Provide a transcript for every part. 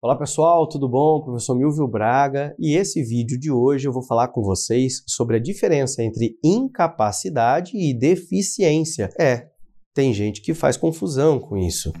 Olá pessoal, tudo bom? Professor Milvio Braga e esse vídeo de hoje eu vou falar com vocês sobre a diferença entre incapacidade e deficiência. É, tem gente que faz confusão com isso.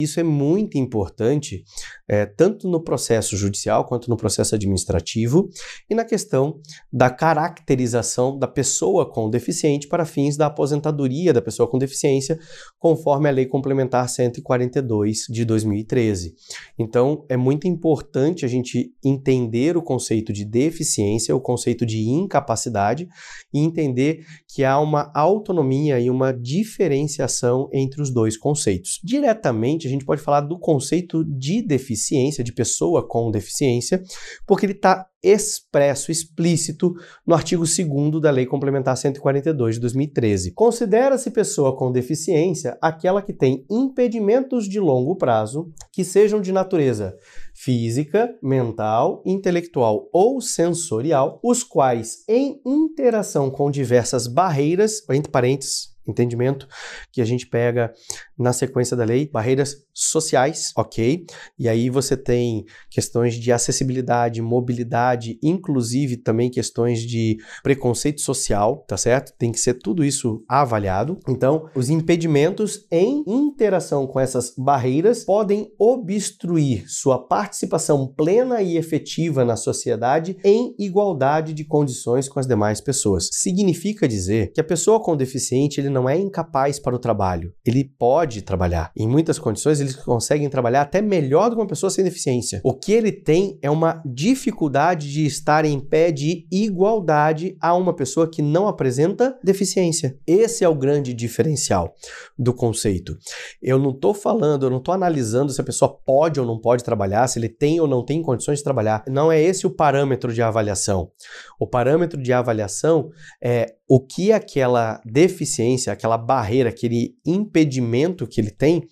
Isso é muito importante, é, tanto no processo judicial quanto no processo administrativo e na questão da caracterização da pessoa com deficiente para fins da aposentadoria da pessoa com deficiência, conforme a Lei Complementar 142 de 2013. Então, é muito importante a gente entender o conceito de deficiência, o conceito de incapacidade e entender que há uma autonomia e uma diferenciação entre os dois conceitos. Diretamente, a gente pode falar do conceito de deficiência, de pessoa com deficiência, porque ele está expresso, explícito no artigo 2 da Lei Complementar 142 de 2013. Considera-se pessoa com deficiência aquela que tem impedimentos de longo prazo que sejam de natureza física, mental, intelectual ou sensorial, os quais, em interação com diversas barreiras, entre parênteses, entendimento que a gente pega na sequência da lei, barreiras sociais, ok? E aí você tem questões de acessibilidade, mobilidade, inclusive também questões de preconceito social, tá certo? Tem que ser tudo isso avaliado. Então, os impedimentos em interação com essas barreiras podem obstruir sua participação plena e efetiva na sociedade em igualdade de condições com as demais pessoas. Significa dizer que a pessoa com deficiente ele não é incapaz para o trabalho. Ele pode trabalhar. Em muitas condições ele eles conseguem trabalhar até melhor do que uma pessoa sem deficiência. O que ele tem é uma dificuldade de estar em pé de igualdade a uma pessoa que não apresenta deficiência. Esse é o grande diferencial do conceito. Eu não estou falando, eu não estou analisando se a pessoa pode ou não pode trabalhar, se ele tem ou não tem condições de trabalhar. Não é esse o parâmetro de avaliação. O parâmetro de avaliação é o que aquela deficiência, aquela barreira, aquele impedimento que ele tem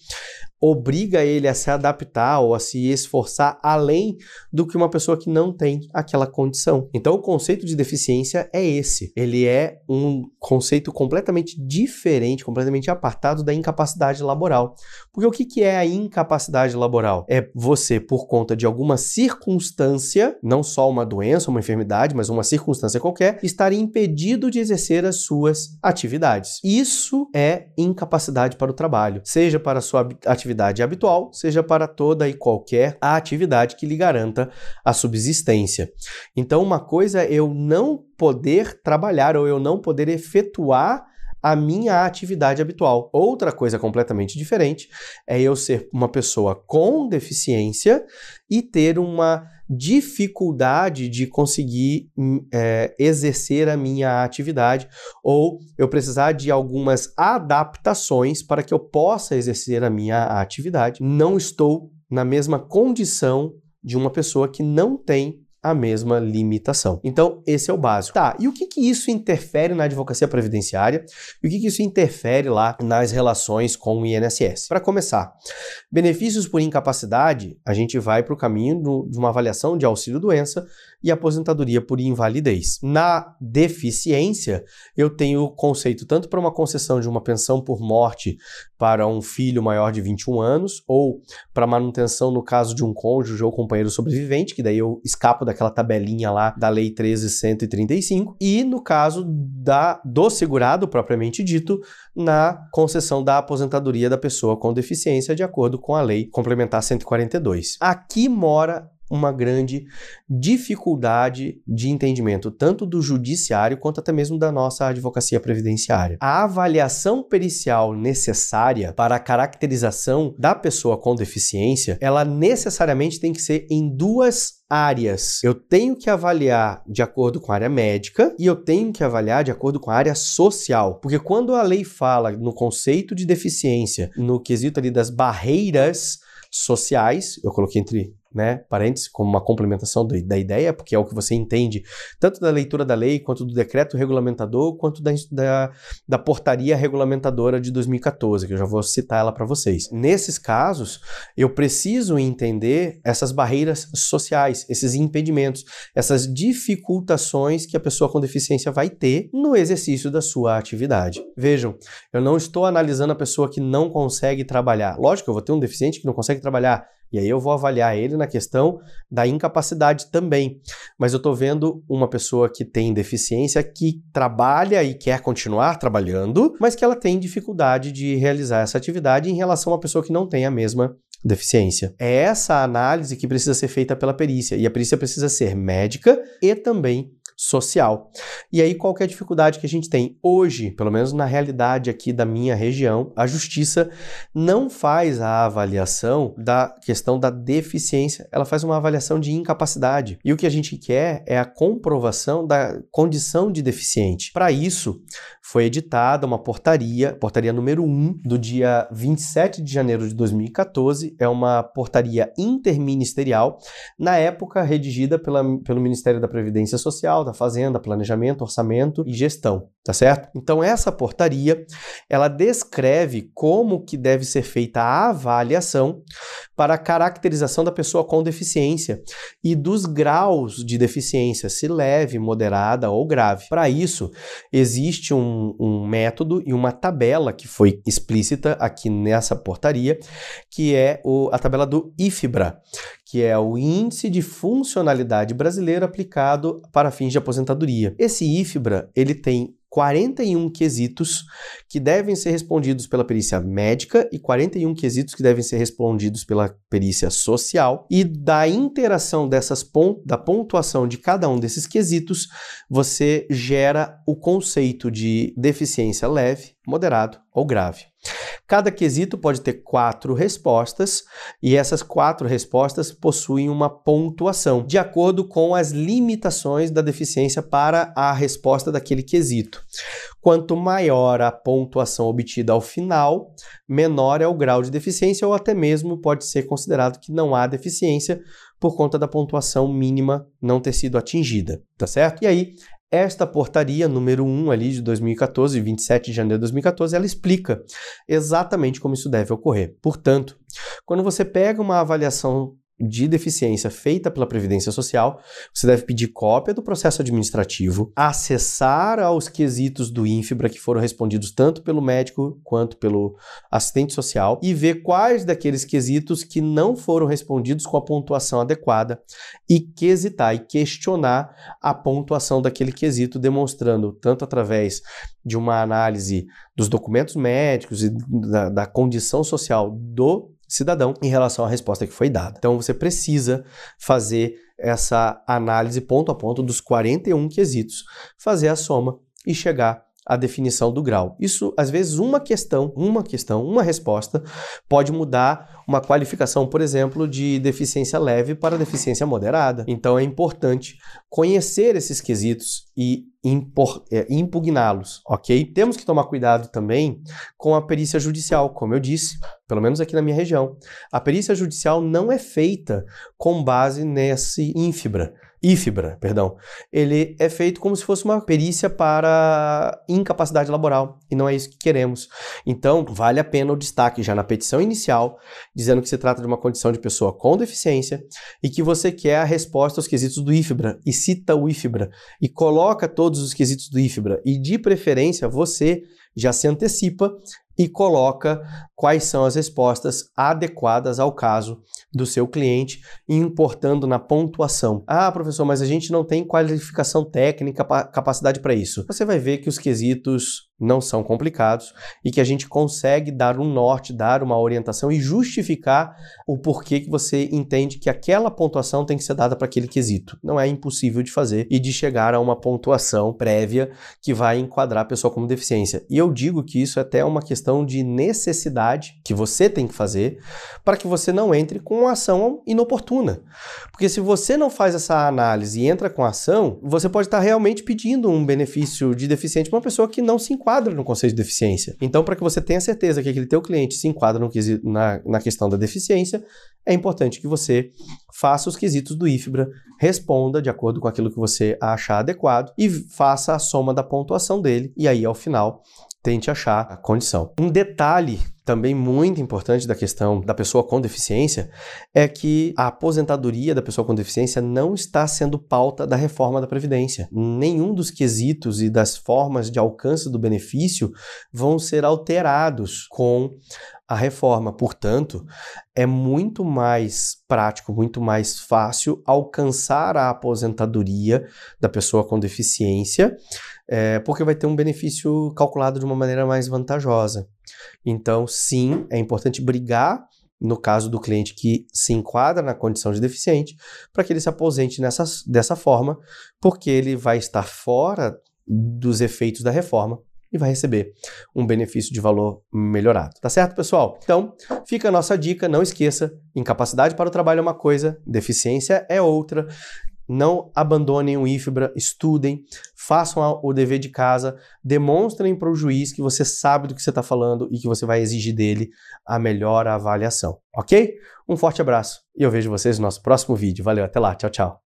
obriga ele a se adaptar ou a se esforçar além do que uma pessoa que não tem aquela condição. Então, o conceito de deficiência é esse. Ele é um conceito completamente diferente, completamente apartado da incapacidade laboral. Porque o que é a incapacidade laboral? É você, por conta de alguma circunstância, não só uma doença, uma enfermidade, mas uma circunstância qualquer, estar impedido de exercer as suas atividades. Isso é incapacidade para o trabalho, seja para a sua atividade atividade habitual, seja para toda e qualquer atividade que lhe garanta a subsistência. Então, uma coisa é eu não poder trabalhar ou eu não poder efetuar a minha atividade habitual. Outra coisa completamente diferente é eu ser uma pessoa com deficiência e ter uma dificuldade de conseguir hum, é, exercer a minha atividade ou eu precisar de algumas adaptações para que eu possa exercer a minha atividade. Não estou na mesma condição de uma pessoa que não tem a mesma limitação. Então, esse é o básico. Tá, e o que, que isso interfere na advocacia previdenciária? E o que, que isso interfere lá nas relações com o INSS? Para começar, benefícios por incapacidade, a gente vai para o caminho do, de uma avaliação de auxílio-doença e aposentadoria por invalidez. Na deficiência, eu tenho o conceito tanto para uma concessão de uma pensão por morte para um filho maior de 21 anos, ou para manutenção no caso de um cônjuge ou companheiro sobrevivente, que daí eu escapo daquela tabelinha lá da Lei 13135, e no caso da, do segurado propriamente dito, na concessão da aposentadoria da pessoa com deficiência, de acordo com a Lei Complementar 142. Aqui mora uma grande dificuldade de entendimento, tanto do judiciário quanto até mesmo da nossa advocacia previdenciária. A avaliação pericial necessária para a caracterização da pessoa com deficiência, ela necessariamente tem que ser em duas áreas. Eu tenho que avaliar de acordo com a área médica e eu tenho que avaliar de acordo com a área social. Porque quando a lei fala no conceito de deficiência, no quesito ali das barreiras sociais, eu coloquei entre né, parênteses, como uma complementação do, da ideia, porque é o que você entende tanto da leitura da lei, quanto do decreto regulamentador, quanto da, da, da portaria regulamentadora de 2014, que eu já vou citar ela para vocês. Nesses casos, eu preciso entender essas barreiras sociais, esses impedimentos, essas dificultações que a pessoa com deficiência vai ter no exercício da sua atividade. Vejam, eu não estou analisando a pessoa que não consegue trabalhar. Lógico, eu vou ter um deficiente que não consegue trabalhar e aí eu vou avaliar ele na questão da incapacidade também. Mas eu estou vendo uma pessoa que tem deficiência que trabalha e quer continuar trabalhando, mas que ela tem dificuldade de realizar essa atividade em relação a uma pessoa que não tem a mesma deficiência. É essa análise que precisa ser feita pela perícia. E a perícia precisa ser médica e também social. E aí, qual é a dificuldade que a gente tem? Hoje, pelo menos na realidade aqui da minha região, a justiça não faz a avaliação da questão da deficiência, ela faz uma avaliação de incapacidade. E o que a gente quer é a comprovação da condição de deficiente. Para isso, foi editada uma portaria, portaria número 1, do dia 27 de janeiro de 2014, é uma portaria interministerial, na época redigida pela, pelo Ministério da Previdência Social, da Fazenda, Planejamento, Orçamento e Gestão, tá certo? Então essa portaria, ela descreve como que deve ser feita a avaliação para a caracterização da pessoa com deficiência e dos graus de deficiência, se leve, moderada ou grave. Para isso, existe um, um método e uma tabela que foi explícita aqui nessa portaria, que é o, a tabela do IFBRA, que é o Índice de Funcionalidade Brasileiro aplicado para fins de aposentadoria. Esse IFBRA, ele tem 41 quesitos que devem ser respondidos pela perícia médica e 41 quesitos que devem ser respondidos pela perícia social. E da interação dessas pont da pontuação de cada um desses quesitos, você gera o conceito de deficiência leve, moderado ou grave. Cada quesito pode ter quatro respostas e essas quatro respostas possuem uma pontuação de acordo com as limitações da deficiência para a resposta daquele quesito. Quanto maior a pontuação obtida ao final, menor é o grau de deficiência ou até mesmo pode ser considerado que não há deficiência por conta da pontuação mínima não ter sido atingida, tá certo? E aí, esta portaria número 1 ali de 2014, 27 de janeiro de 2014, ela explica exatamente como isso deve ocorrer. Portanto, quando você pega uma avaliação de deficiência feita pela Previdência Social, você deve pedir cópia do processo administrativo, acessar aos quesitos do INFIBRA que foram respondidos tanto pelo médico quanto pelo assistente social e ver quais daqueles quesitos que não foram respondidos com a pontuação adequada e quesitar e questionar a pontuação daquele quesito, demonstrando tanto através de uma análise dos documentos médicos e da, da condição social do cidadão em relação à resposta que foi dada. Então você precisa fazer essa análise ponto a ponto dos 41 quesitos, fazer a soma e chegar à definição do grau. Isso, às vezes, uma questão, uma questão, uma resposta pode mudar uma qualificação, por exemplo, de deficiência leve para deficiência moderada. Então é importante conhecer esses quesitos e é, impugná-los, ok? Temos que tomar cuidado também com a perícia judicial, como eu disse, pelo menos aqui na minha região. A perícia judicial não é feita com base nesse ínfibra. IFBRA, perdão, ele é feito como se fosse uma perícia para incapacidade laboral e não é isso que queremos. Então, vale a pena o destaque já na petição inicial, dizendo que se trata de uma condição de pessoa com deficiência e que você quer a resposta aos quesitos do IFBRA e cita o IFBRA e coloca todos os quesitos do IFBRA e de preferência você já se antecipa e coloca quais são as respostas adequadas ao caso do seu cliente, importando na pontuação. Ah, professor, mas a gente não tem qualificação técnica, capacidade para isso. Você vai ver que os quesitos não são complicados e que a gente consegue dar um norte, dar uma orientação e justificar o porquê que você entende que aquela pontuação tem que ser dada para aquele quesito. Não é impossível de fazer e de chegar a uma pontuação prévia que vai enquadrar a pessoa como deficiência. E eu digo que isso é até uma questão questão de necessidade que você tem que fazer para que você não entre com uma ação inoportuna. Porque se você não faz essa análise e entra com a ação, você pode estar realmente pedindo um benefício de deficiente para uma pessoa que não se enquadra no conceito de deficiência. Então, para que você tenha certeza que aquele teu cliente se enquadra no, na, na questão da deficiência, é importante que você faça os quesitos do IFBRA, responda de acordo com aquilo que você achar adequado e faça a soma da pontuação dele e aí ao final tente achar a condição. Um detalhe também muito importante da questão da pessoa com deficiência é que a aposentadoria da pessoa com deficiência não está sendo pauta da reforma da Previdência. Nenhum dos quesitos e das formas de alcance do benefício vão ser alterados com a reforma. Portanto, é muito mais prático, muito mais fácil alcançar a aposentadoria da pessoa com deficiência, é, porque vai ter um benefício calculado de uma maneira mais vantajosa. Então, sim, é importante brigar no caso do cliente que se enquadra na condição de deficiente, para que ele se aposente nessa, dessa forma, porque ele vai estar fora dos efeitos da reforma e vai receber um benefício de valor melhorado. Tá certo, pessoal? Então, fica a nossa dica, não esqueça, incapacidade para o trabalho é uma coisa, deficiência é outra. Não abandonem o IFBRA, estudem, façam o dever de casa, demonstrem para o juiz que você sabe do que você está falando e que você vai exigir dele a melhor avaliação, ok? Um forte abraço e eu vejo vocês no nosso próximo vídeo. Valeu, até lá, tchau, tchau.